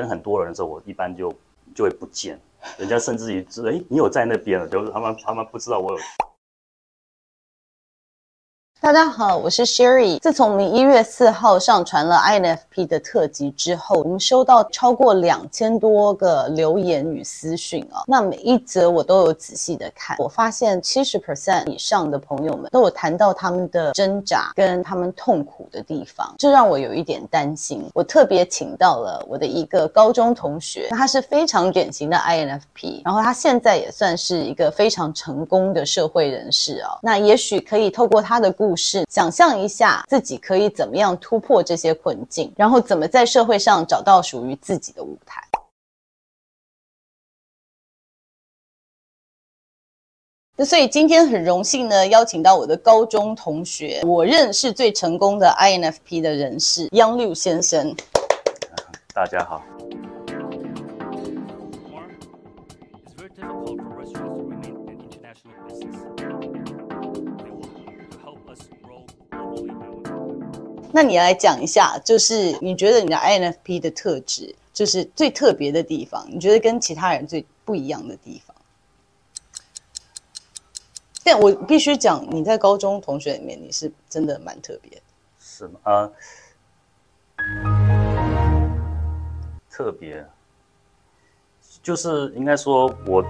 跟很多人的时候，我一般就就会不见，人家甚至于知道，哎，你有在那边了，就是他们他们不知道我有。大家好，我是 Sherry。自从我们一月四号上传了 INFP 的特辑之后，我们收到超过两千多个留言与私讯啊。那每一则我都有仔细的看，我发现七十 percent 以上的朋友们都有谈到他们的挣扎跟他们痛苦的地方，这让我有一点担心。我特别请到了我的一个高中同学，他是非常典型的 INFP，然后他现在也算是一个非常成功的社会人士啊。那也许可以透过他的故事。是，想象一下自己可以怎么样突破这些困境，然后怎么在社会上找到属于自己的舞台。所以今天很荣幸呢，邀请到我的高中同学，我认识最成功的 INFP 的人士杨六先生。大家好。那你来讲一下，就是你觉得你的 INFP 的特质，就是最特别的地方，你觉得跟其他人最不一样的地方？但我必须讲，你在高中同学里面，你是真的蛮特别。是吗？啊，特别，就是应该说我，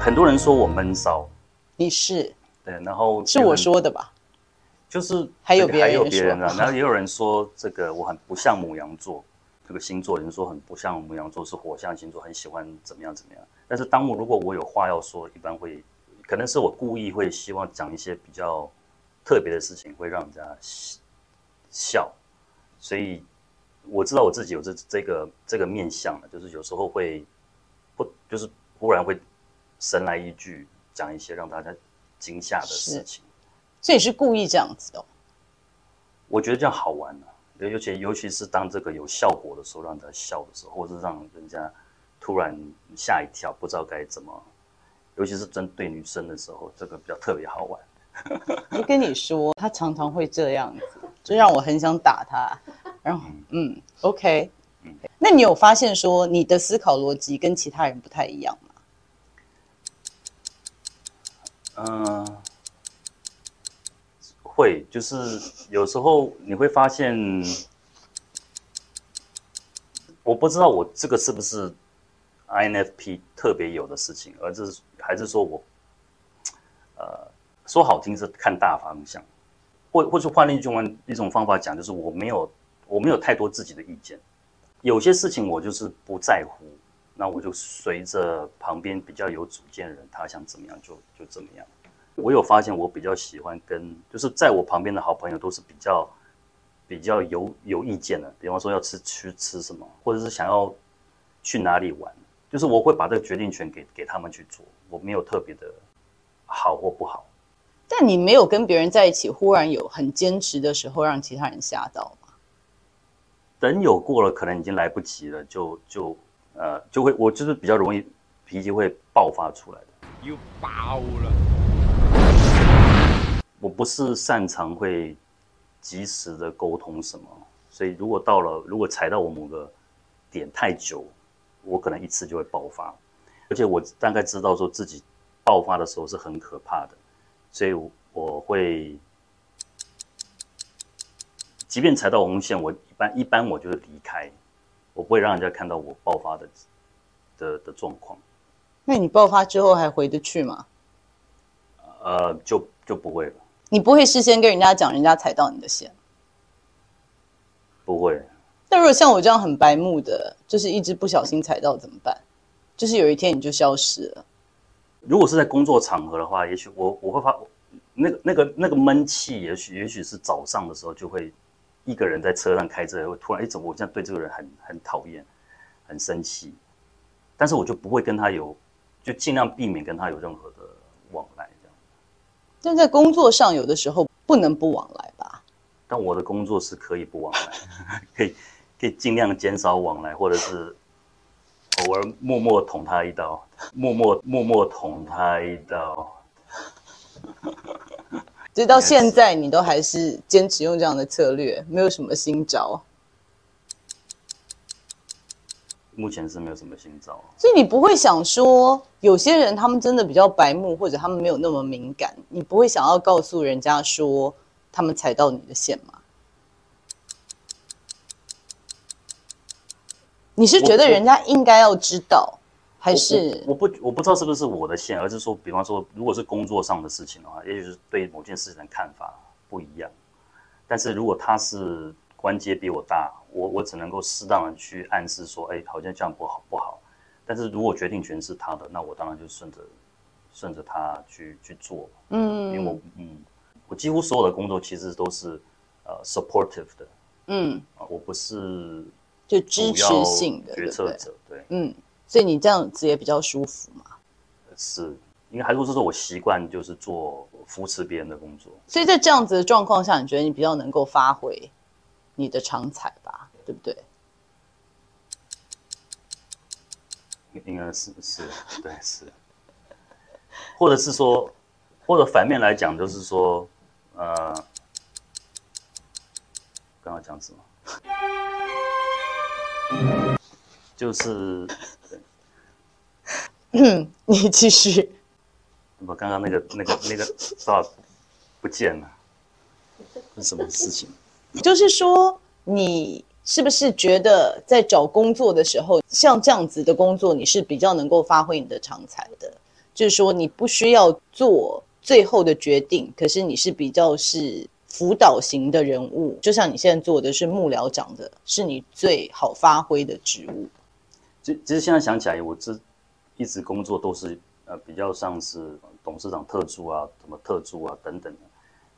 很多人说我闷骚，你是？对，然后是我说的吧？就是还有别人，还有别人啊，然后也有人说这个我很不像母羊座，这个星座有人说很不像母羊座，是火象星座，很喜欢怎么样怎么样。但是当我如果我有话要说，一般会可能是我故意会希望讲一些比较特别的事情，会让人家笑。所以我知道我自己有这这个这个面相的，就是有时候会不就是忽然会神来一句讲一些让大家惊吓的事情。所以你是故意这样子的？我觉得这样好玩呢、啊，尤其尤其是当这个有效果的时候，让人家笑的时候，或者是让人家突然吓一跳，不知道该怎么，尤其是针对女生的时候，这个比较特别好玩。我跟你说，他常常会这样子，就让我很想打他。然后，嗯，嗯，OK，嗯，那你有发现说你的思考逻辑跟其他人不太一样吗？嗯、呃。会，就是有时候你会发现，我不知道我这个是不是 INFP 特别有的事情，而是还是说我，呃，说好听是看大方向，或或者换另一种一种方法讲，就是我没有我没有太多自己的意见，有些事情我就是不在乎，那我就随着旁边比较有主见的人，他想怎么样就就怎么样。我有发现，我比较喜欢跟就是在我旁边的好朋友都是比较比较有有意见的。比方说要吃去吃什么，或者是想要去哪里玩，就是我会把这个决定权给给他们去做。我没有特别的好或不好。但你没有跟别人在一起，忽然有很坚持的时候，让其他人吓到吗？等有过了，可能已经来不及了，就就呃就会我就是比较容易脾气会爆发出来的。又爆了。我不是擅长会及时的沟通什么，所以如果到了，如果踩到我某个点太久，我可能一次就会爆发，而且我大概知道说自己爆发的时候是很可怕的，所以我会，即便踩到红线，我一般一般我就是离开，我不会让人家看到我爆发的的的状况。那你爆发之后还回得去吗？呃，就就不会了。你不会事先跟人家讲，人家踩到你的线？不会。那如果像我这样很白目的，就是一直不小心踩到怎么办？就是有一天你就消失了。如果是在工作场合的话，也许我我会发那个那个那个闷气，也许也许是早上的时候就会一个人在车上开车，会突然哎，怎么我现在对这个人很很讨厌，很生气，但是我就不会跟他有，就尽量避免跟他有任何。但在工作上，有的时候不能不往来吧？但我的工作是可以不往来，可以可以尽量减少往来，或者是偶尔默默捅他一刀，默默默默捅他一刀。直到现在，你都还是坚持用这样的策略，没有什么新招。目前是没有什么新招。所以你不会想说，有些人他们真的比较白目，或者他们没有那么敏感，你不会想要告诉人家说他们踩到你的线吗？你是觉得人家应该要知道，还是我，不我不知道是不是我的线，而是说，比方说，如果是工作上的事情的话，也许是对某件事情的看法不一样。但是如果他是关节比我大，我我只能够适当的去暗示说，哎，好像这样不好不好。但是如果决定权是他的，那我当然就顺着顺着他去去做。嗯，因为我嗯，我几乎所有的工作其实都是呃 supportive 的。嗯，啊，我不是。就支持性的决策者，对，嗯，所以你这样子也比较舒服嘛？是，因为还是说，我习惯就是做扶持别人的工作。所以在这样子的状况下，你觉得你比较能够发挥你的长才吧？对不对？应该是是，对是，或者是说，或者反面来讲，就是说，呃，刚刚讲什么？就是，嗯，你继续。我刚刚那个、那个、那个啥不见了，是什么事情？就是说，你是不是觉得在找工作的时候，像这样子的工作，你是比较能够发挥你的长才的？就是说，你不需要做最后的决定，可是你是比较是。辅导型的人物，就像你现在做的是幕僚长的，是你最好发挥的职务。其其实现在想起来，我这一直工作都是呃比较像是董事长特助啊，什么特助啊等等的，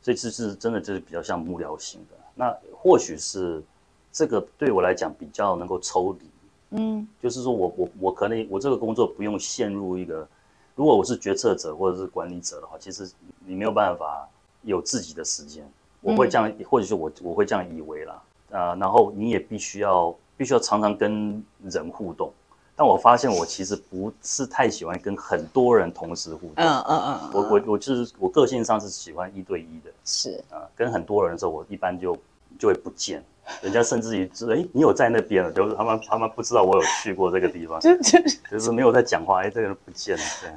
所以这是真的就是比较像幕僚型的。那或许是这个对我来讲比较能够抽离，嗯，就是说我我我可能我这个工作不用陷入一个，如果我是决策者或者是管理者的话，其实你没有办法有自己的时间。我会这样，嗯、或者是我我会这样以为啦，啊、呃，然后你也必须要必须要常常跟人互动，但我发现我其实不是太喜欢跟很多人同时互动，嗯嗯嗯，我我我就是我个性上是喜欢一对一的，是。啊、呃，跟很多人的时候，我一般就就会不见，人家甚至于知道，哎，你有在那边了，就是他们他们不知道我有去过这个地方，就是没有在讲话，哎，这个人不见了，对，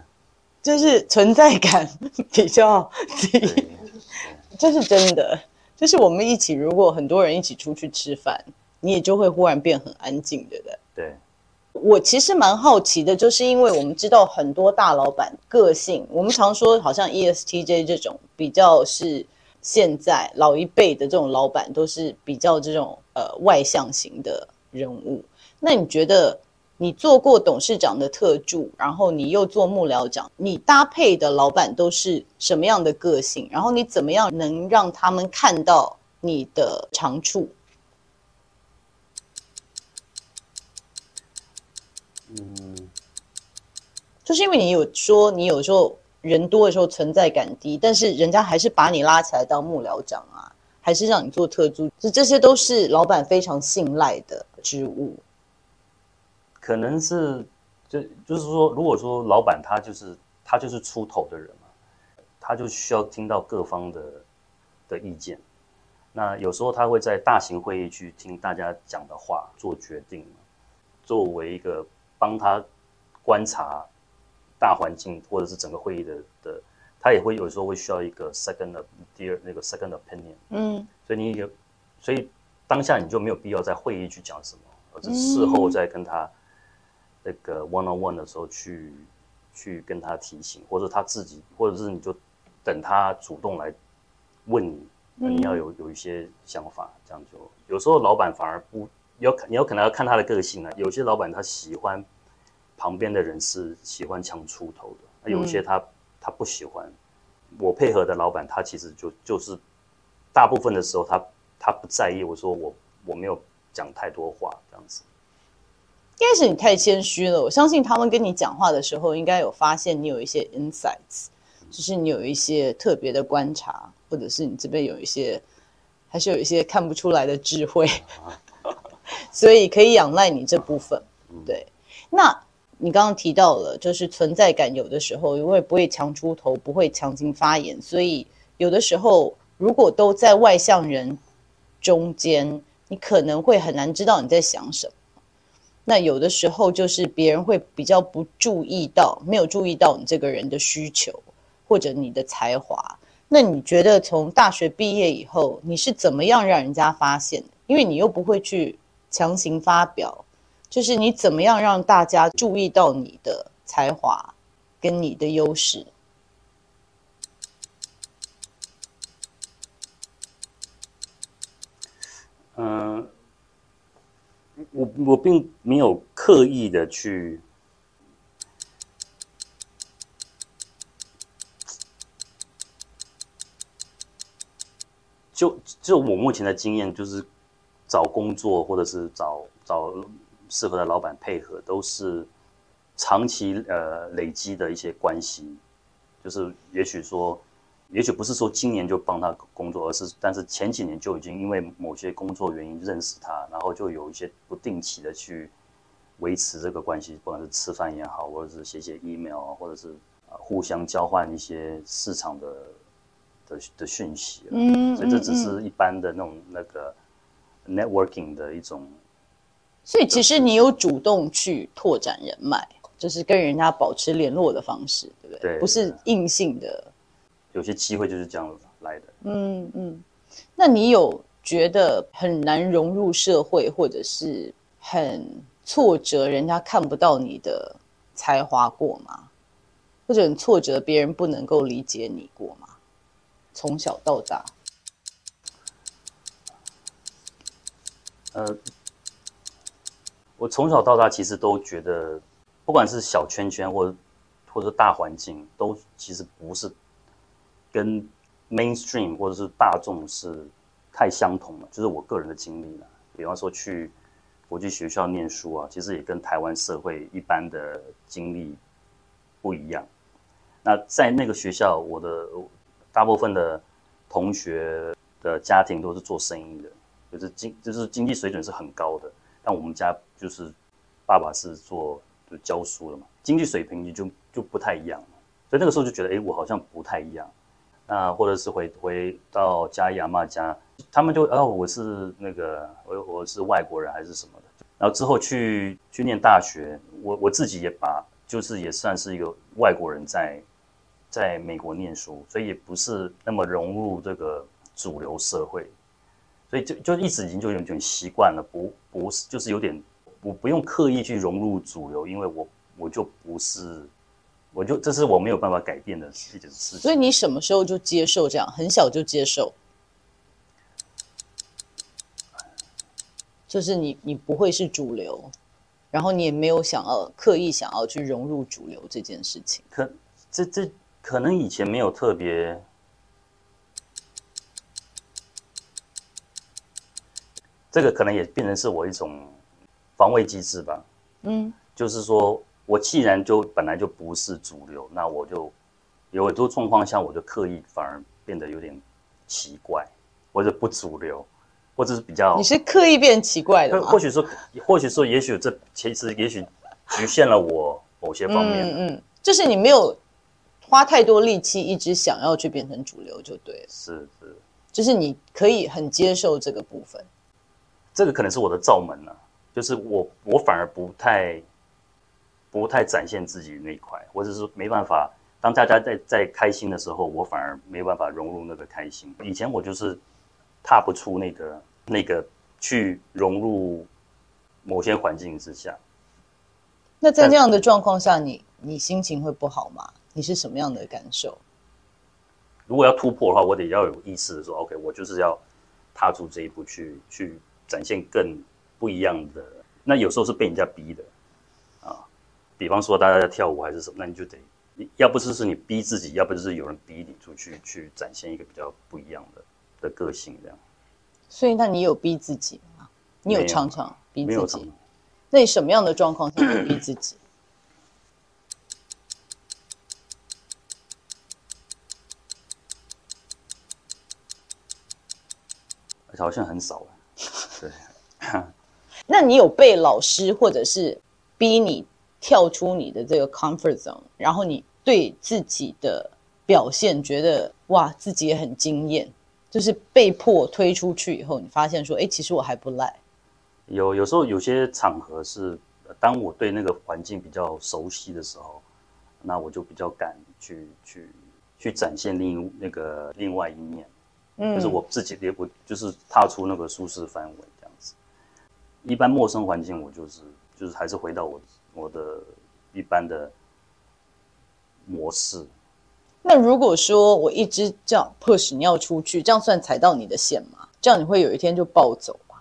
就是存在感比较低。这是真的，就是我们一起，如果很多人一起出去吃饭，你也就会忽然变很安静，对不对？对。我其实蛮好奇的，就是因为我们知道很多大老板个性，我们常说好像 ESTJ 这种比较是现在老一辈的这种老板都是比较这种呃外向型的人物。那你觉得？你做过董事长的特助，然后你又做幕僚长，你搭配的老板都是什么样的个性？然后你怎么样能让他们看到你的长处？就是因为你有说你有时候人多的时候存在感低，但是人家还是把你拉起来当幕僚长啊，还是让你做特助，这这些都是老板非常信赖的职务。可能是，就就是说，如果说老板他就是他就是出头的人嘛，他就需要听到各方的的意见。那有时候他会在大型会议去听大家讲的话做决定。作为一个帮他观察大环境或者是整个会议的的，他也会有时候会需要一个 second 的第二那个 second opinion。嗯，所以你有，所以当下你就没有必要在会议去讲什么，而是事后再跟他。那个 one on one 的时候去去跟他提醒，或者他自己，或者是你就等他主动来问你，你要有有一些想法，这样就有时候老板反而不要看你有可能要看他的个性啊。有些老板他喜欢旁边的人是喜欢强出头的，那有些他他不喜欢。我配合的老板他其实就就是大部分的时候他他不在意，我说我我没有讲太多话这样子。应该是你太谦虚了。我相信他们跟你讲话的时候，应该有发现你有一些 insights，就是你有一些特别的观察，或者是你这边有一些，还是有一些看不出来的智慧，所以可以仰赖你这部分。对，那你刚刚提到了，就是存在感，有的时候因为不会强出头，不会强行发言，所以有的时候如果都在外向人中间，你可能会很难知道你在想什么。那有的时候就是别人会比较不注意到，没有注意到你这个人的需求或者你的才华。那你觉得从大学毕业以后，你是怎么样让人家发现的？因为你又不会去强行发表，就是你怎么样让大家注意到你的才华跟你的优势？嗯。我我并没有刻意的去，就就我目前的经验，就是找工作或者是找找适合的老板配合，都是长期呃累积的一些关系，就是也许说。也许不是说今年就帮他工作，而是但是前几年就已经因为某些工作原因认识他，然后就有一些不定期的去维持这个关系，不管是吃饭也好，或者是写写 email 啊，或者是啊互相交换一些市场的的的讯息。嗯，所以这只是一般的那种那个 networking 的一种。所以其实你有主动去拓展人脉，就是跟人家保持联络的方式，对不对？对，不是硬性的。有些机会就是这样来的。嗯嗯，那你有觉得很难融入社会，或者是很挫折，人家看不到你的才华过吗？或者很挫折，别人不能够理解你过吗？从小到大，呃，我从小到大其实都觉得，不管是小圈圈或者或者大环境，都其实不是。跟 mainstream 或者是大众是太相同了，就是我个人的经历了。比方说去国际学校念书啊，其实也跟台湾社会一般的经历不一样。那在那个学校，我的大部分的同学的家庭都是做生意的，就是经就是经济水准是很高的。但我们家就是爸爸是做就教书的嘛，经济水平就就不太一样。所以那个时候就觉得，哎，我好像不太一样。那或者是回回到家阿嬷家，他们就哦，我是那个我我是外国人还是什么的。然后之后去去念大学，我我自己也把就是也算是一个外国人在在美国念书，所以也不是那么融入这个主流社会，所以就就一直已经就有点习惯了，不不是就是有点我不用刻意去融入主流，因为我我就不是。我就这是我没有办法改变的一件事情。所以你什么时候就接受这样？很小就接受，就是你你不会是主流，然后你也没有想要刻意想要去融入主流这件事情。可这这可能以前没有特别，这个可能也变成是我一种防卫机制吧。嗯，就是说。我既然就本来就不是主流，那我就有很多状况下，我就刻意反而变得有点奇怪，或者不主流，或者是比较。你是刻意变奇怪的吗？或许说，或许说，也许这其实也许局限了我某些方面。嗯嗯，就是你没有花太多力气，一直想要去变成主流就对了。是是，就是你可以很接受这个部分。这个可能是我的罩门了，就是我我反而不太。不太展现自己那一块，或者是没办法。当大家在在开心的时候，我反而没办法融入那个开心。以前我就是踏不出那个那个去融入某些环境之下。那在那样的状况下，你你心情会不好吗？你是什么样的感受？如果要突破的话，我得要有意识的说，OK，我就是要踏出这一步，去去展现更不一样的。那有时候是被人家逼的啊。比方说，大家在跳舞还是什么，那你就得，要不就是你逼自己，要不就是有人逼你出去去展现一个比较不一样的的个性，这样。所以，那你有逼自己吗？你有常常逼自己？没有。那你什么样的状况下会逼自己？好像很少。对。那你有被老师或者是逼你？跳出你的这个 comfort zone，然后你对自己的表现觉得哇，自己也很惊艳，就是被迫推出去以后，你发现说，哎，其实我还不赖。有有时候有些场合是当我对那个环境比较熟悉的时候，那我就比较敢去去去展现另那个另外一面，嗯，就是我自己也我就是踏出那个舒适范围。一般陌生环境，我就是就是还是回到我我的一般的模式。那如果说我一直这样 push 你要出去，这样算踩到你的线吗？这样你会有一天就暴走吗？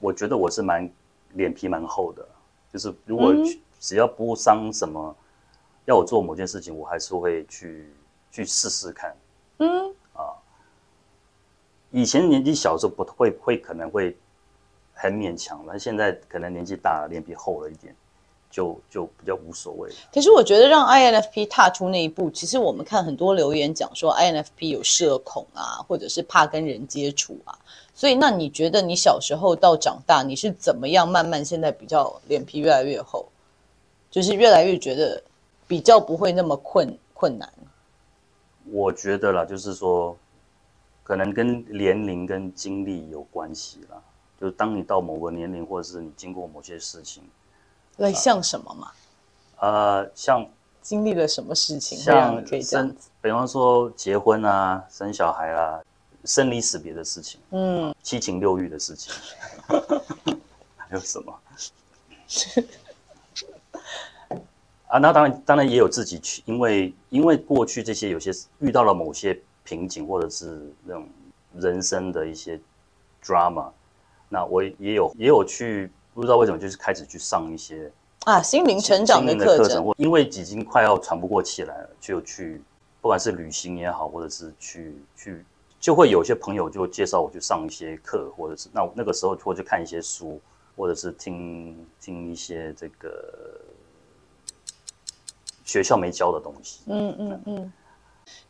我觉得我是蛮脸皮蛮厚的，就是如果只要不伤什么，要我做某件事情，我还是会去去试试看。嗯啊，以前年纪小的时候不会会可能会很勉强，了现在可能年纪大了，脸皮厚了一点。就就比较无所谓。可是我觉得让 INFP 踏出那一步，其实我们看很多留言讲说 INFP 有社恐啊，或者是怕跟人接触啊。所以那你觉得你小时候到长大，你是怎么样慢慢现在比较脸皮越来越厚，就是越来越觉得比较不会那么困困难？我觉得啦，就是说可能跟年龄跟经历有关系啦。就是当你到某个年龄，或者是你经过某些事情。那像什么嘛？呃，像经历了什么事情，像可以这样子，比方说结婚啊、生小孩啊、生离死别的事情，嗯，七情六欲的事情，还有什么？啊，那当然，当然也有自己去，因为因为过去这些有些遇到了某些瓶颈，或者是那种人生的一些 drama，那我也有也有去。不知道为什么，就是开始去上一些啊心灵成长的课程，或因为已经快要喘不过气来了，就去不管是旅行也好，或者是去去，就会有些朋友就介绍我去上一些课，或者是那那个时候或者看一些书，或者是听听一些这个学校没教的东西。嗯嗯嗯。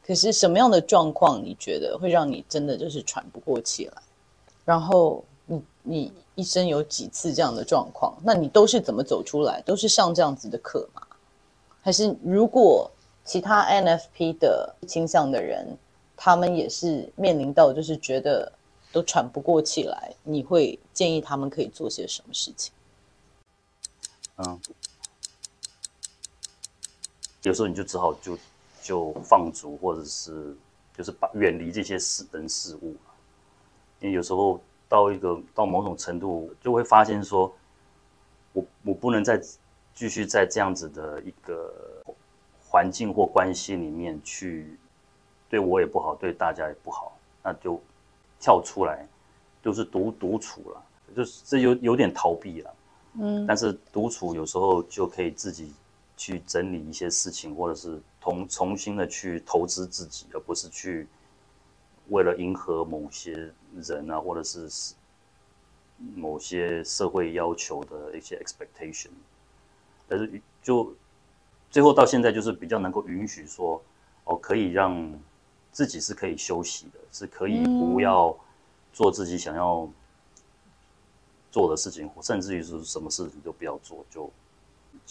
可是什么样的状况你觉得会让你真的就是喘不过气来？然后你。一生有几次这样的状况？那你都是怎么走出来？都是上这样子的课吗？还是如果其他 NFP 的倾向的人，他们也是面临到就是觉得都喘不过气来，你会建议他们可以做些什么事情？嗯，有时候你就只好就就放逐，或者是就是把远离这些事人事物，因为有时候。到一个到某种程度，就会发现说，我我不能再继续在这样子的一个环境或关系里面去，对我也不好，对大家也不好，那就跳出来，就是独独处了，就是这有有点逃避了，嗯，但是独处有时候就可以自己去整理一些事情，或者是重重新的去投资自己，而不是去。为了迎合某些人啊，或者是某些社会要求的一些 expectation，但是就最后到现在，就是比较能够允许说，哦，可以让自己是可以休息的，是可以不要做自己想要做的事情，或甚至于是什么事情都不要做，就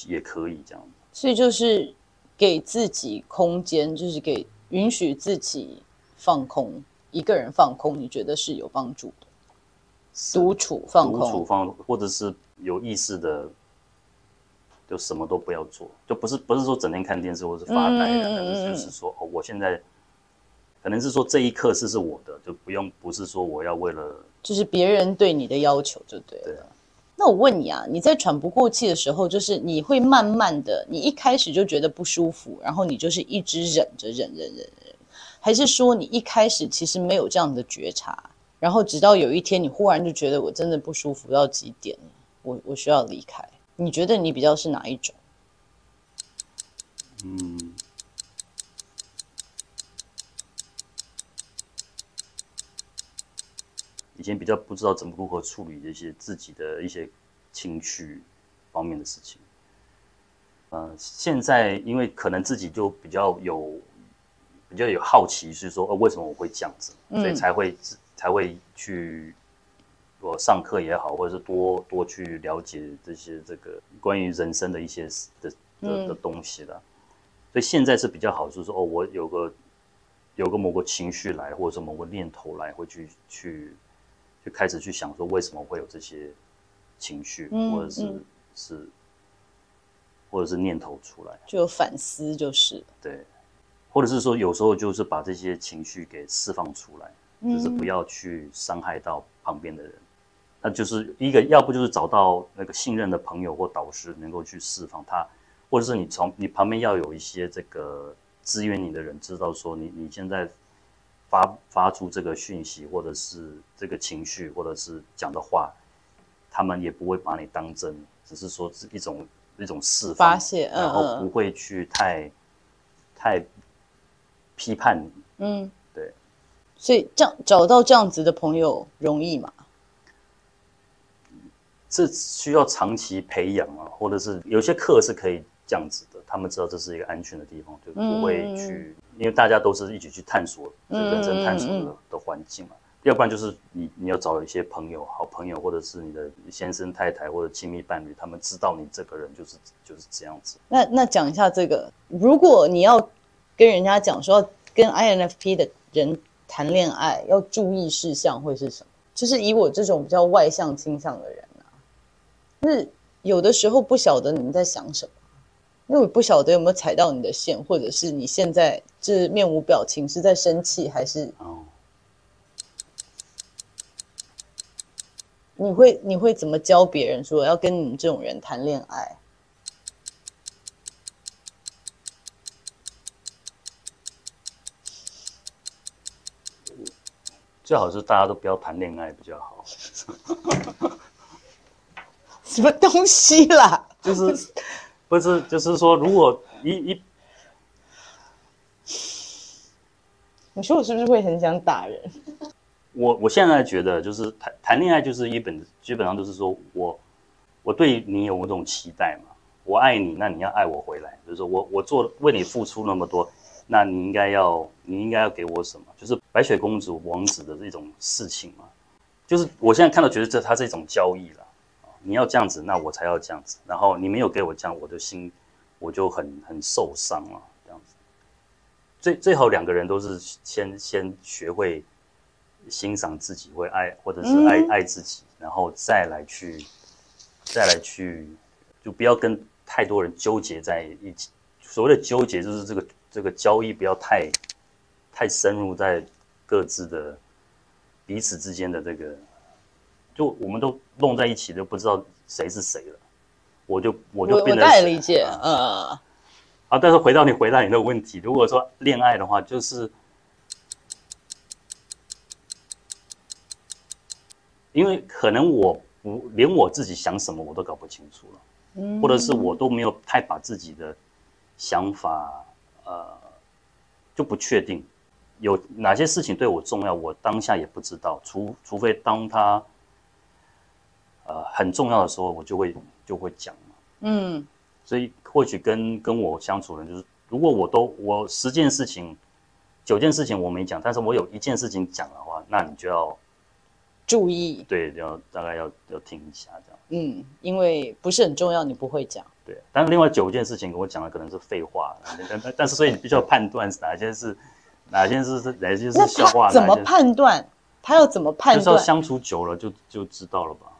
也可以这样。所以就是给自己空间，就是给允许自己。放空，一个人放空，你觉得是有帮助的？独处放空，独处放，或者是有意识的，就什么都不要做，就不是不是说整天看电视或是发呆的，但是就是说，哦，我现在可能是说这一刻是是我的，就不用不是说我要为了，就是别人对你的要求就对了。对啊。那我问你啊，你在喘不过气的时候，就是你会慢慢的，你一开始就觉得不舒服，然后你就是一直忍着，忍忍忍忍。还是说你一开始其实没有这样的觉察，然后直到有一天你忽然就觉得我真的不舒服到极点了，我我需要离开。你觉得你比较是哪一种？嗯，以前比较不知道怎么如何处理这些自己的一些情绪方面的事情。呃，现在因为可能自己就比较有。比较有好奇，是说，呃，为什么我会这样子，所以才会、嗯、才会去我上课也好，或者是多多去了解这些这个关于人生的一些的的的东西了。所以现在是比较好，就是说，哦，我有个有个某个情绪来，或者是某个念头来，会去去就开始去想说，为什么会有这些情绪，嗯、或者是、嗯、是，或者是念头出来，就有反思，就是。对，或者是说有时候就是把这些情绪给释放出来，嗯、就是不要去伤害到旁边的人。那就是一个，要不就是找到那个信任的朋友或导师，能够去释放他，或者是你从你旁边要有一些这个支援你的人，知道说你你现在发发出这个讯息，或者是这个情绪，或者是讲的话，他们也不会把你当真，只是说是一种一种释放，发泄，嗯，然后不会去太太批判你，嗯，对，所以这样找到这样子的朋友容易吗？这需要长期培养啊，或者是有些课是可以这样子的，他们知道这是一个安全的地方，就不会去，嗯、因为大家都是一起去探索，嗯、人生探索的、嗯、的环境嘛。要不然就是你你要找一些朋友，好朋友，或者是你的先生太太或者亲密伴侣，他们知道你这个人就是就是这样子。那那讲一下这个，如果你要跟人家讲说跟 INFP 的人谈恋爱要注意事项会是什么？就是以我这种比较外向倾向的人啊。是有的时候不晓得你们在想什么，因为我不晓得有没有踩到你的线，或者是你现在这面无表情是在生气，还是你会你会怎么教别人说要跟你们这种人谈恋爱？最好是大家都不要谈恋爱比较好。什么东西啦？就是不是就是说，如果一一，你说我是不是会很想打人？我我现在觉得，就是谈谈恋爱，就是一本基本上都是说我我对你有某种期待嘛，我爱你，那你要爱我回来。就是说我我做为你付出那么多，那你应该要你应该要给我什么？就是白雪公主王子的这种事情嘛。就是我现在看到觉得这它是一种交易了。你要这样子，那我才要这样子。然后你没有给我这样，我的心我就很很受伤了。这样子，最最好两个人都是先先学会欣赏自己，会爱或者是爱、嗯、爱自己，然后再来去再来去，就不要跟太多人纠结在一起。所谓的纠结，就是这个这个交易不要太太深入在各自的彼此之间的这个。就我们都弄在一起，都不知道谁是谁了。我就我就变得我大概理解，呃、嗯，啊，但是回到你回答你的问题，如果说恋爱的话，就是因为可能我不连我自己想什么我都搞不清楚了，嗯，或者是我都没有太把自己的想法，呃，就不确定有哪些事情对我重要，我当下也不知道，除除非当他。呃，很重要的时候，我就会就会讲嘛。嗯，所以或许跟跟我相处的人，就是如果我都我十件事情，九件事情我没讲，但是我有一件事情讲的话，那你就要注意。对，要大概要要听一下这样。嗯，因为不是很重要，你不会讲。对，但是另外九件事情跟我讲的可能是废话，但但但是所以你必须要判断是哪一件是哪一件是是哪一件是笑话。怎么判断？他要怎么判断？就是要相处久了就就知道了吧。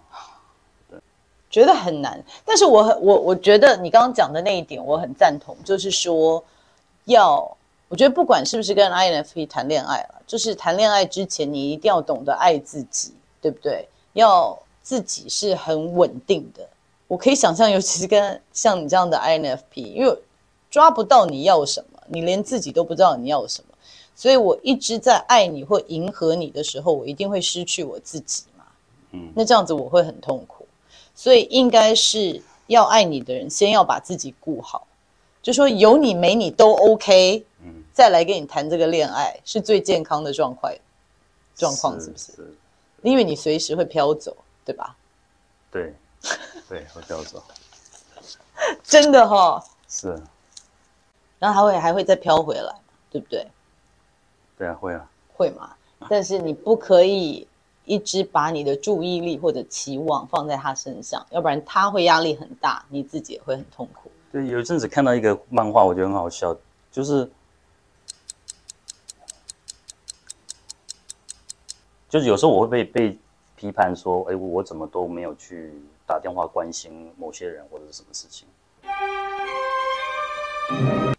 觉得很难，但是我我我觉得你刚刚讲的那一点我很赞同，就是说要，我觉得不管是不是跟 INFP 谈恋爱了，就是谈恋爱之前你一定要懂得爱自己，对不对？要自己是很稳定的。我可以想象，尤其是跟像你这样的 INFP，因为抓不到你要什么，你连自己都不知道你要什么，所以我一直在爱你或迎合你的时候，我一定会失去我自己嘛。嗯，那这样子我会很痛苦。所以应该是要爱你的人，先要把自己顾好，就说有你没你都 OK，嗯，再来跟你谈这个恋爱是最健康的状况，状况是不是？是，因为你随时会飘走，对吧？对，对，会飘走，真的哈、哦。是，然后还会还会再飘回来，对不对？对啊，会啊，会嘛？但是你不可以。一直把你的注意力或者期望放在他身上，要不然他会压力很大，你自己也会很痛苦。对，有一阵子看到一个漫画，我觉得很好笑，就是就是有时候我会被被批判说，哎，我怎么都没有去打电话关心某些人或者是什么事情。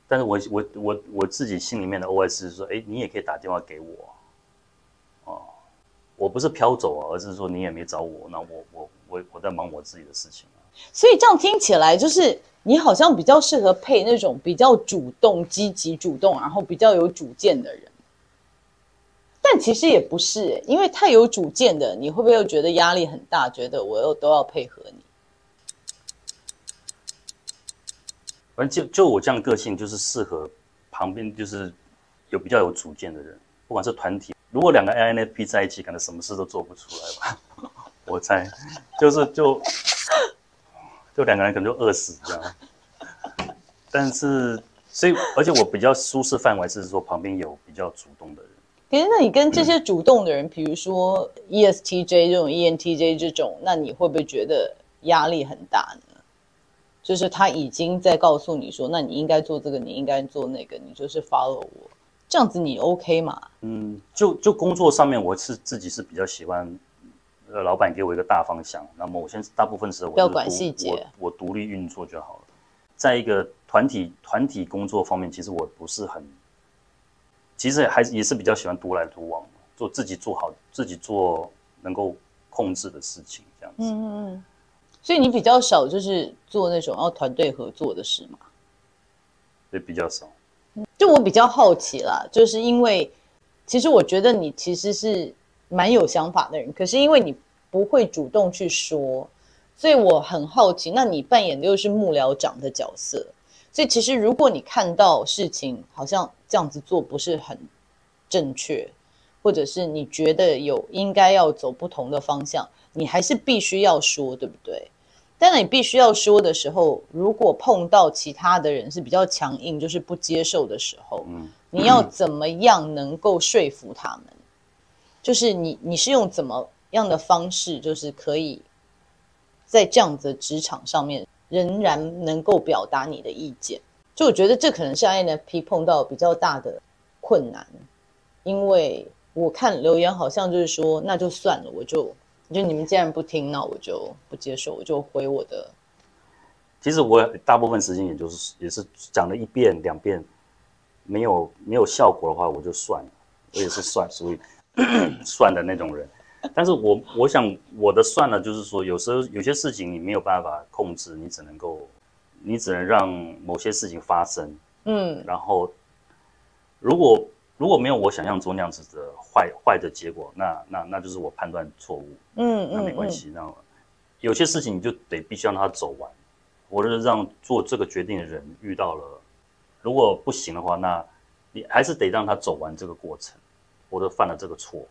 但是我我我我自己心里面的 OS 是说，哎，你也可以打电话给我，哦，我不是飘走啊，而是说你也没找我，那我我我我在忙我自己的事情啊。所以这样听起来，就是你好像比较适合配那种比较主动、积极、主动，然后比较有主见的人。但其实也不是，因为太有主见的，你会不会又觉得压力很大？觉得我又都要配合你？反正就就我这样个性，就是适合旁边就是有比较有主见的人，不管是团体，如果两个 INFP 在一起，可能什么事都做不出来吧。我猜，就是就就两个人可能就饿死这样。但是，所以而且我比较舒适范围是说旁边有比较主动的。可是，那你跟这些主动的人，比、嗯、如说 ESTJ 这种 ENTJ 这种，那你会不会觉得压力很大呢？就是他已经在告诉你说，那你应该做这个，你应该做那个，你就是 follow 我，这样子你 OK 吗？嗯，就就工作上面，我是自己是比较喜欢，呃，老板给我一个大方向，那么我现在大部分时候我不要管细节，我我独立运作就好了。在一个团体团体工作方面，其实我不是很，其实还是也是比较喜欢独来独往，做自己做好自己做能够控制的事情，这样子。嗯嗯嗯。所以你比较少就是做那种要团队合作的事嘛？对，比较少。就我比较好奇啦，就是因为其实我觉得你其实是蛮有想法的人，可是因为你不会主动去说，所以我很好奇，那你扮演的又是幕僚长的角色，所以其实如果你看到事情好像这样子做不是很正确，或者是你觉得有应该要走不同的方向，你还是必须要说，对不对？但是你必须要说的时候，如果碰到其他的人是比较强硬，就是不接受的时候，嗯，你要怎么样能够说服他们？就是你你是用怎么样的方式，就是可以在这样子的职场上面仍然能够表达你的意见？就我觉得这可能是 INFP 碰到比较大的困难，因为我看留言好像就是说，那就算了，我就。就你们既然不听，那我就不接受，我就回我的。其实我大部分时间也就是也是讲了一遍两遍，没有没有效果的话，我就算了。我也是算属于 算的那种人。但是我我想我的算了，就是说有时候有些事情你没有办法控制，你只能够你只能让某些事情发生。嗯，然后如果。如果没有我想象中那样子的坏坏的结果，那那那就是我判断错误。嗯，那没关系。那、有些事情你就得必须让它走完，或者是让做这个决定的人遇到了，如果不行的话，那你还是得让他走完这个过程。我都犯了这个错，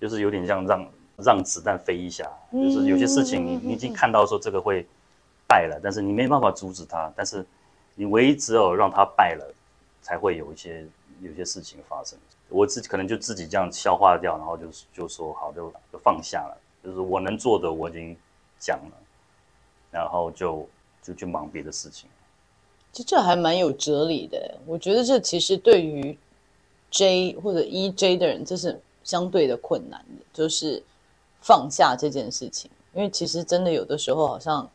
就是有点像让让子弹飞一下，就是有些事情你你已经看到说这个会败了，但是你没办法阻止他，但是你唯一只有让他败了，才会有一些。有些事情发生，我自己可能就自己这样消化掉，然后就就说好，就就放下了。就是我能做的我已经讲了，然后就就去忙别的事情。其实这还蛮有哲理的。我觉得这其实对于 J 或者 EJ 的人，这是相对的困难的，就是放下这件事情。因为其实真的有的时候，好像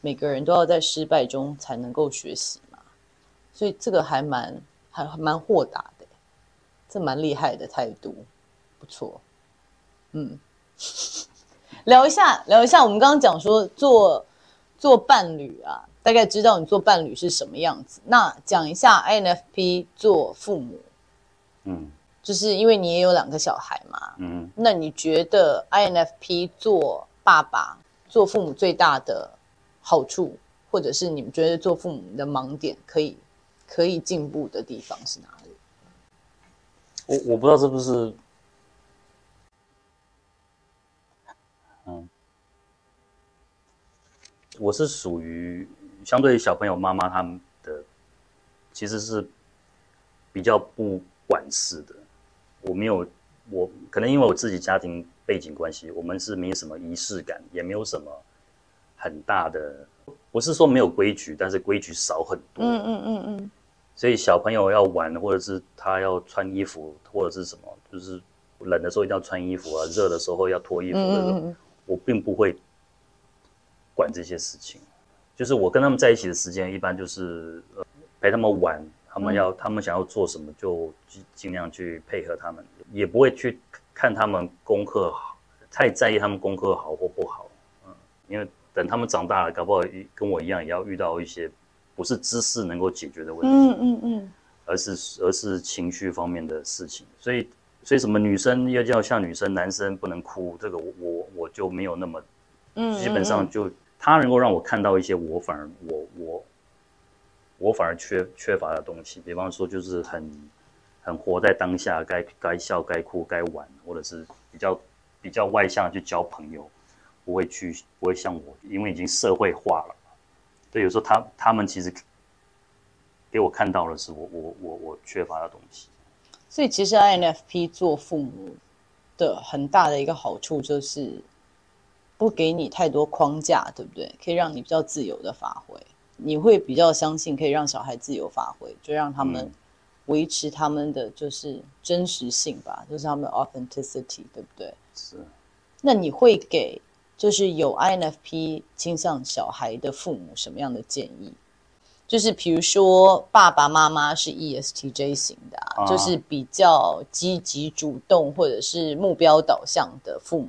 每个人都要在失败中才能够学习嘛，所以这个还蛮。还蛮豁达的，这蛮厉害的态度，不错。嗯，聊一下，聊一下。我们刚刚讲说做做伴侣啊，大概知道你做伴侣是什么样子。那讲一下 INFP 做父母，嗯，就是因为你也有两个小孩嘛，嗯，那你觉得 INFP 做爸爸、做父母最大的好处，或者是你们觉得做父母的盲点，可以？可以进步的地方是哪里？我我不知道是不是，嗯，我是属于相对于小朋友妈妈他们的，其实是比较不管事的。我没有，我可能因为我自己家庭背景关系，我们是没有什么仪式感，也没有什么很大的，不是说没有规矩，但是规矩少很多。嗯嗯嗯嗯。所以小朋友要玩，或者是他要穿衣服，或者是什么，就是冷的时候一定要穿衣服啊，热的时候要脱衣服。嗯嗯嗯，我并不会管这些事情。就是我跟他们在一起的时间，一般就是呃陪他们玩，他们要、嗯、他们想要做什么就尽尽量去配合他们，也不会去看他们功课好，太在意他们功课好或不好。嗯，因为等他们长大了，搞不好跟我一样，也要遇到一些不是知识能够解决的问题。嗯嗯嗯。而是而是情绪方面的事情，所以所以什么女生要叫像女生，男生不能哭，这个我我我就没有那么，嗯，基本上就他能够让我看到一些我反而我我我反而缺缺乏的东西，比方说就是很很活在当下，该该笑该哭该玩，或者是比较比较外向去交朋友，不会去不会像我，因为已经社会化了，对，有时候他他们其实。给我看到的是我我我我缺乏的东西，所以其实 INFP 做父母的很大的一个好处就是不给你太多框架，对不对？可以让你比较自由的发挥，你会比较相信可以让小孩自由发挥，就让他们维持他们的就是真实性吧，就是他们的 authenticity，对不对？是。那你会给就是有 INFP 倾向小孩的父母什么样的建议？就是比如说，爸爸妈妈是 ESTJ 型的，啊，就是比较积极主动或者是目标导向的父母。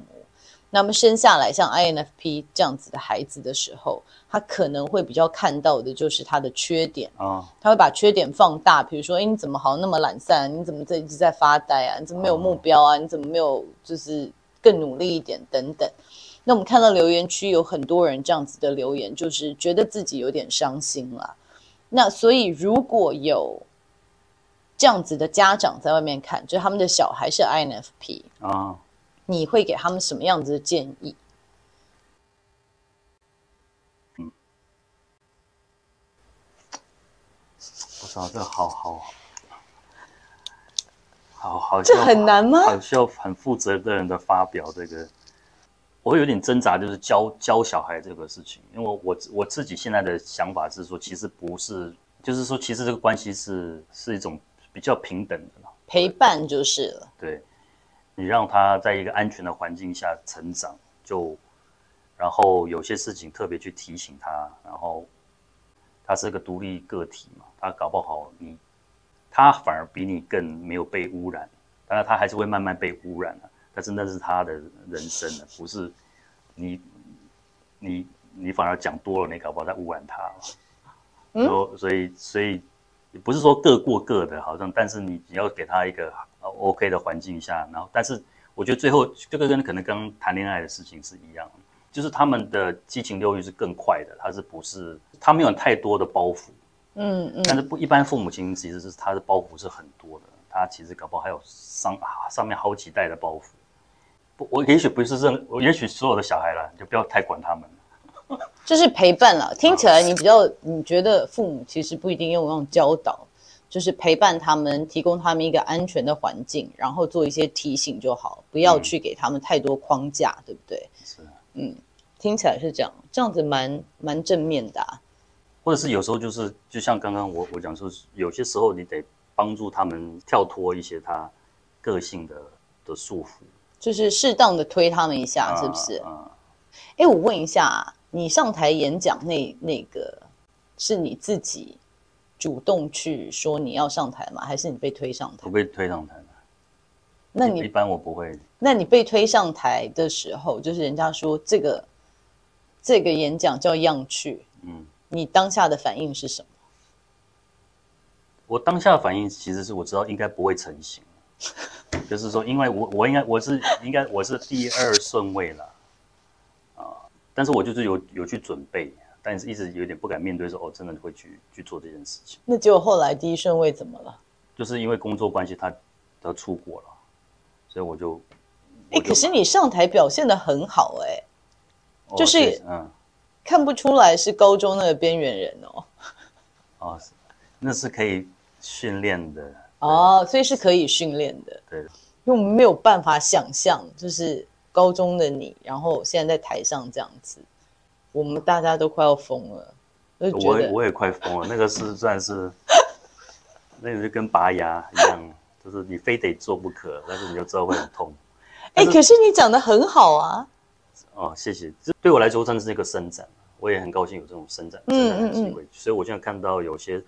那么生下来像 INFP 这样子的孩子的时候，他可能会比较看到的就是他的缺点啊，他会把缺点放大。比如说，哎，你怎么好像那么懒散？你怎么这一直在发呆啊？你怎么没有目标啊？你怎么没有就是更努力一点等等？那我们看到留言区有很多人这样子的留言，就是觉得自己有点伤心了。那所以，如果有这样子的家长在外面看，就是他们的小孩是 INFP 啊，你会给他们什么样子的建议？嗯，我操，这好好好好，这很难吗？好需要很负责任的发表这个。我会有点挣扎，就是教教小孩这个事情，因为我我我自己现在的想法是说，其实不是，就是说，其实这个关系是是一种比较平等的了，陪伴就是了。对，你让他在一个安全的环境下成长，就然后有些事情特别去提醒他，然后他是个独立个体嘛，他搞不好你他反而比你更没有被污染，当然他还是会慢慢被污染了。但是那是他的人生了，不是你你你反而讲多了，你搞不好在污染他。嗯，所以所以所以不是说各过各的，好像，但是你你要给他一个 OK 的环境下，然后，但是我觉得最后这个跟可能刚谈恋爱的事情是一样，就是他们的激情六欲是更快的，他是不是他没有太多的包袱？嗯嗯，但是不一般父母亲其实是他的包袱是很多的，他其实搞不好还有上啊上面好几代的包袱。我也许不是这，我也许所有的小孩啦，你就不要太管他们。就是陪伴了，听起来你比较，你觉得父母其实不一定用那种教导，就是陪伴他们，提供他们一个安全的环境，然后做一些提醒就好，不要去给他们太多框架，嗯、对不对？是，嗯，听起来是这样，这样子蛮蛮正面的啊。或者是有时候就是，就像刚刚我我讲说，有些时候你得帮助他们跳脱一些他个性的的束缚。就是适当的推他们一下，是不是？哎、啊啊，我问一下，你上台演讲那那个是你自己主动去说你要上台吗？还是你被推上台？我被推上台吗？那你一般我不会。那你被推上台的时候，就是人家说这个这个演讲叫样去，嗯，你当下的反应是什么？我当下的反应其实是我知道应该不会成型。就是说，因为我我应该我是应该我是第二顺位了，啊，但是我就是有有去准备，但是一直有点不敢面对说，哦，真的会去去做这件事情。那结果后来第一顺位怎么了？就是因为工作关系，他他出国了，所以我就，哎、欸，可是你上台表现的很好、欸，哎、哦，就是嗯，看不出来是高中那个边缘人哦。哦，那是可以训练的。哦，所以是可以训练的。对，因为我们没有办法想象，就是高中的你，然后现在在台上这样子，我们大家都快要疯了。我我也快疯了，那个是算是，那个就跟拔牙一样，就是你非得做不可，但是你就知道会很痛。哎、欸，可是你讲的很好啊。哦，谢谢。这对我来说真的是一个伸展。我也很高兴有这种伸展伸展的机会。所以我现在看到有些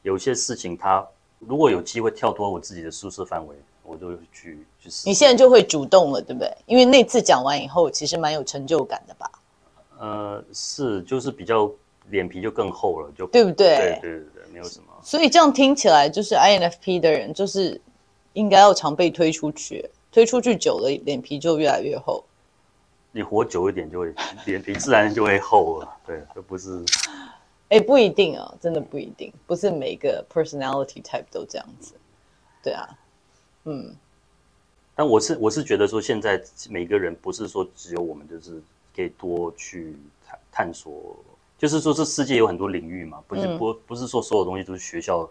有些事情，它如果有机会跳脱我自己的舒适范围，我就去去试。你现在就会主动了，对不对？因为那次讲完以后，其实蛮有成就感的吧？呃，是，就是比较脸皮就更厚了，就对不对？对对对对，没有什么。所以这样听起来，就是 INFP 的人，就是应该要常被推出去，推出去久了，脸皮就越来越厚。你活久一点，就会脸皮自然就会厚了。对，而不是。哎，不一定啊，真的不一定，不是每个 personality type 都这样子。对啊，嗯。但我是我是觉得说，现在每个人不是说只有我们就是。可以多去探探索，就是说这世界有很多领域嘛，不是不不是说所有东西都是学校，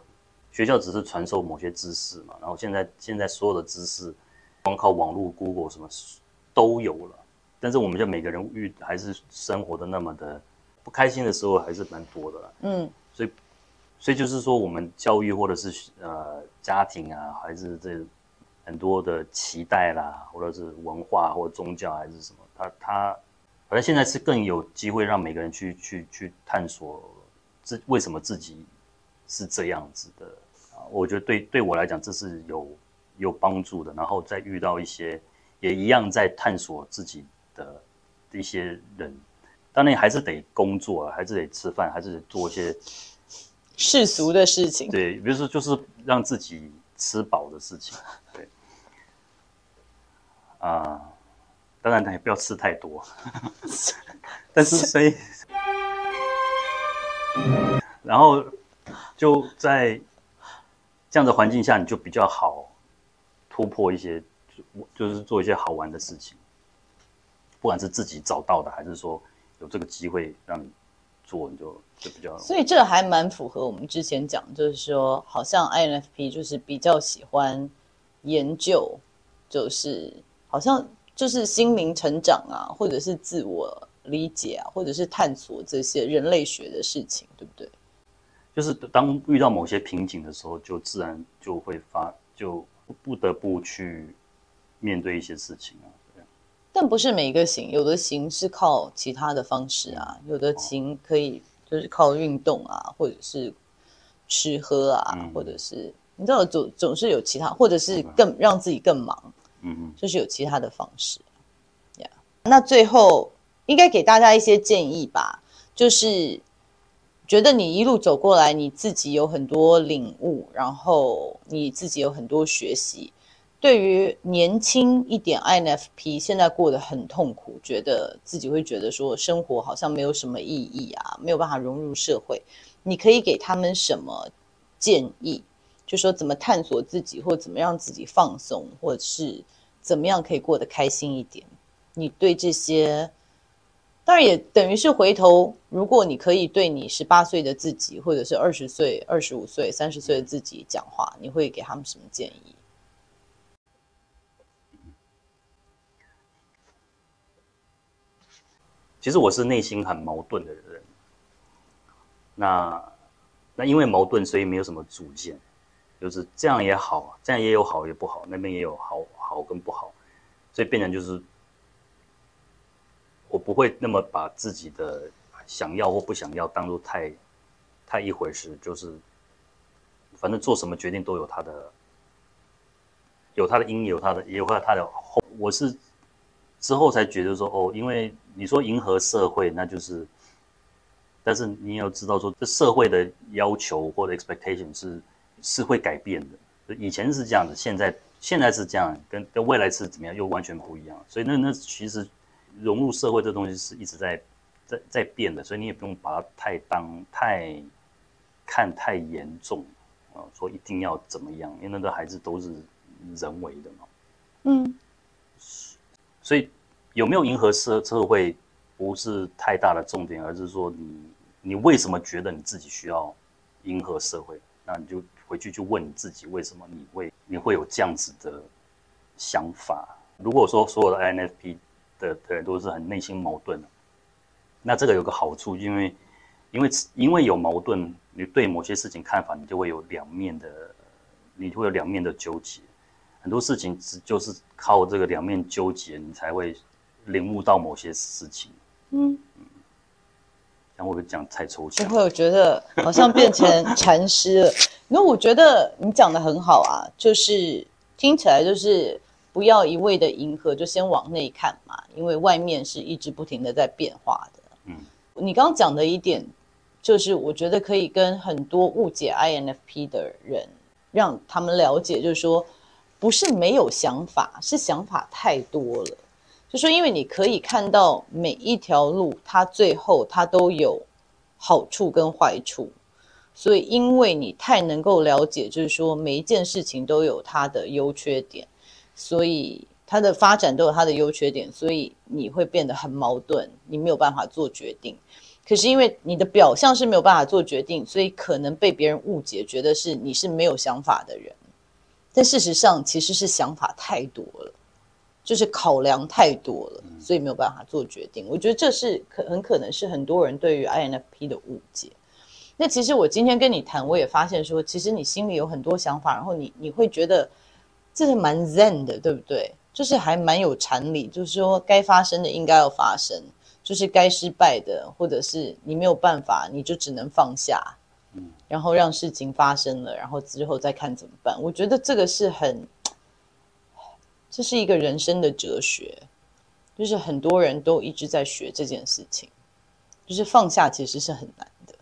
学校只是传授某些知识嘛。然后现在现在所有的知识，光靠网络、Google 什么都有了。但是我们就每个人遇还是生活的那么的不开心的时候还是蛮多的啦。嗯，所以所以就是说我们教育或者是呃家庭啊，还是这很多的期待啦，或者是文化或宗教还是什么，他他。反正现在是更有机会让每个人去去去探索自为什么自己是这样子的啊，我觉得对对我来讲这是有有帮助的。然后再遇到一些也一样在探索自己的一些人，当然还是得工作，还是得吃饭，还是得做一些世俗的事情。对，比如说就是让自己吃饱的事情。对，啊。当然，他也不要吃太多，但是所以，然后就在这样的环境下，你就比较好突破一些，就是做一些好玩的事情，不管是自己找到的，还是说有这个机会让你做，你就就比较。所以这还蛮符合我们之前讲，就是说，好像 INFP 就是比较喜欢研究，就是好像。就是心灵成长啊，或者是自我理解啊，或者是探索这些人类学的事情，对不对？就是当遇到某些瓶颈的时候，就自然就会发，就不得不去面对一些事情啊。对。但不是每一个型，有的型是靠其他的方式啊，有的型可以就是靠运动啊，或者是吃喝啊，嗯、或者是你知道总总是有其他，或者是更让自己更忙。嗯嗯，就是有其他的方式，Yeah. 那最后应该给大家一些建议吧，就是觉得你一路走过来，你自己有很多领悟，然后你自己有很多学习。对于年轻一点 INFP，现在过得很痛苦，觉得自己会觉得说生活好像没有什么意义啊，没有办法融入社会，你可以给他们什么建议？就说怎么探索自己，或怎么让自己放松，或者是怎么样可以过得开心一点。你对这些，当然也等于是回头，如果你可以对你十八岁的自己，或者是二十岁、二十五岁、三十岁的自己讲话，你会给他们什么建议？其实我是内心很矛盾的人，那那因为矛盾，所以没有什么主见。就是这样也好，这样也有好也不好，那边也有好好跟不好，所以变成就是我不会那么把自己的想要或不想要当做太太一回事，就是反正做什么决定都有他的有他的因，有他的也有他的他的后。我是之后才觉得说哦，因为你说迎合社会，那就是，但是你要知道说这社会的要求或者 expectation 是。是会改变的，以前是这样子，现在现在是这样，跟跟未来是怎么样又完全不一样。所以那那其实融入社会这东西是一直在在在变的，所以你也不用把它太当太看太严重啊，说一定要怎么样，因为那个孩子都是人为的嘛。嗯，所以有没有迎合社社会不是太大的重点，而是说你你为什么觉得你自己需要迎合社会，那你就。回去就问你自己，为什么你会你会有这样子的想法？如果说所有的 INFP 的的人都是很内心矛盾的，那这个有个好处，因为因为因为有矛盾，你对某些事情看法，你就会有两面的，你就会有两面的纠结。很多事情只就是靠这个两面纠结，你才会领悟到某些事情。嗯，这样会不会讲太抽象？不会，我觉得好像变成禅师了。那我觉得你讲的很好啊，就是听起来就是不要一味的迎合，就先往内看嘛，因为外面是一直不停的在变化的。嗯，你刚刚讲的一点，就是我觉得可以跟很多误解 INFP 的人，让他们了解，就是说不是没有想法，是想法太多了。就说，因为你可以看到每一条路，它最后它都有好处跟坏处，所以因为你太能够了解，就是说每一件事情都有它的优缺点，所以它的发展都有它的优缺点，所以你会变得很矛盾，你没有办法做决定。可是因为你的表象是没有办法做决定，所以可能被别人误解，觉得是你是没有想法的人，但事实上其实是想法太多了。就是考量太多了，所以没有办法做决定。我觉得这是可很可能是很多人对于 INFP 的误解。那其实我今天跟你谈，我也发现说，其实你心里有很多想法，然后你你会觉得这是蛮 Zen 的，对不对？就是还蛮有禅理，就是说该发生的应该要发生，就是该失败的，或者是你没有办法，你就只能放下，然后让事情发生了，然后之后再看怎么办。我觉得这个是很。这是一个人生的哲学，就是很多人都一直在学这件事情，就是放下其实是很难的。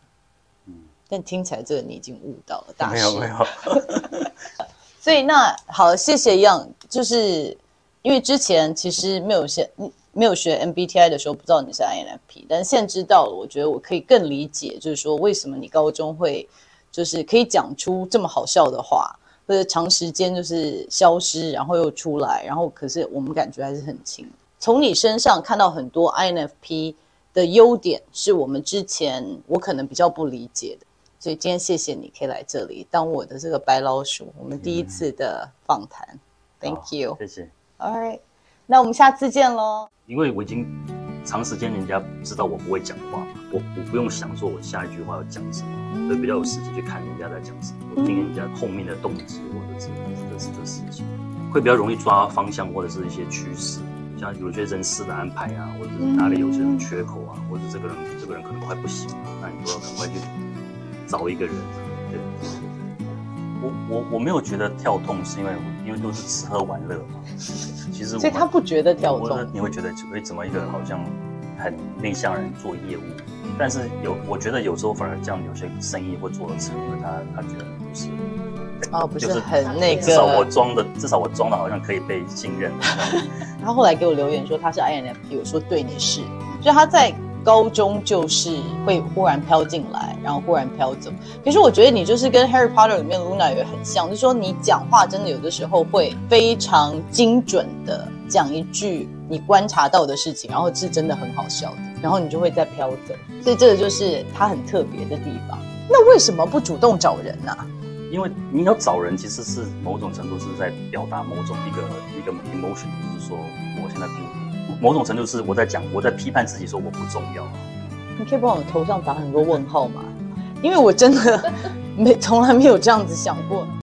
嗯，但听起来这个你已经悟到了，大师。没有没有。所以那好，谢谢 Young，就是因为之前其实没有学没有学 MBTI 的时候，不知道你是 INFP，但现在知道了，我觉得我可以更理解，就是说为什么你高中会就是可以讲出这么好笑的话。或者长时间就是消失，然后又出来，然后可是我们感觉还是很轻。从你身上看到很多 INFP 的优点，是我们之前我可能比较不理解的。所以今天谢谢你可以来这里当我的这个白老鼠，我们第一次的访谈。嗯、Thank you，谢谢。All right，那我们下次见喽。因为我已经长时间人家知道我不会讲话。我我不用想说，我下一句话要讲什么，所以比较有时间去看人家在讲什么，我听人家后面的动机或者是这是这事情，会比较容易抓方向或者是一些趋势，像有些人事的安排啊，或者是哪里有些人缺口啊，或者这个人这个人可能快不行了，那你就要赶快去找一个人。对，我我我没有觉得跳痛，是因为因为都是吃喝玩乐嘛。其实所以他不觉得跳痛，你会觉得哎，怎么一个好像很内向人做业务？但是有，我觉得有时候反而这样，有些生意会做得成，因为他他觉得不是，哦，不是很那个。至少我装的，至少我装的好像可以被信任。他后来给我留言说他是 INFP，我说对，你是。所以他在高中就是会忽然飘进来，然后忽然飘走。可是我觉得你就是跟 Harry Potter 里面 Luna 也很像，就是说你讲话真的有的时候会非常精准的讲一句你观察到的事情，然后是真的很好笑的。然后你就会再飘走，所以这个就是他很特别的地方。那为什么不主动找人呢？因为你要找人，其实是某种程度是在表达某种一个一个 emotion，就是说我现在不，某种程度是我在讲，我在批判自己，说我不重要。你可以帮我头上打很多问号吗？因为我真的没从来没有这样子想过。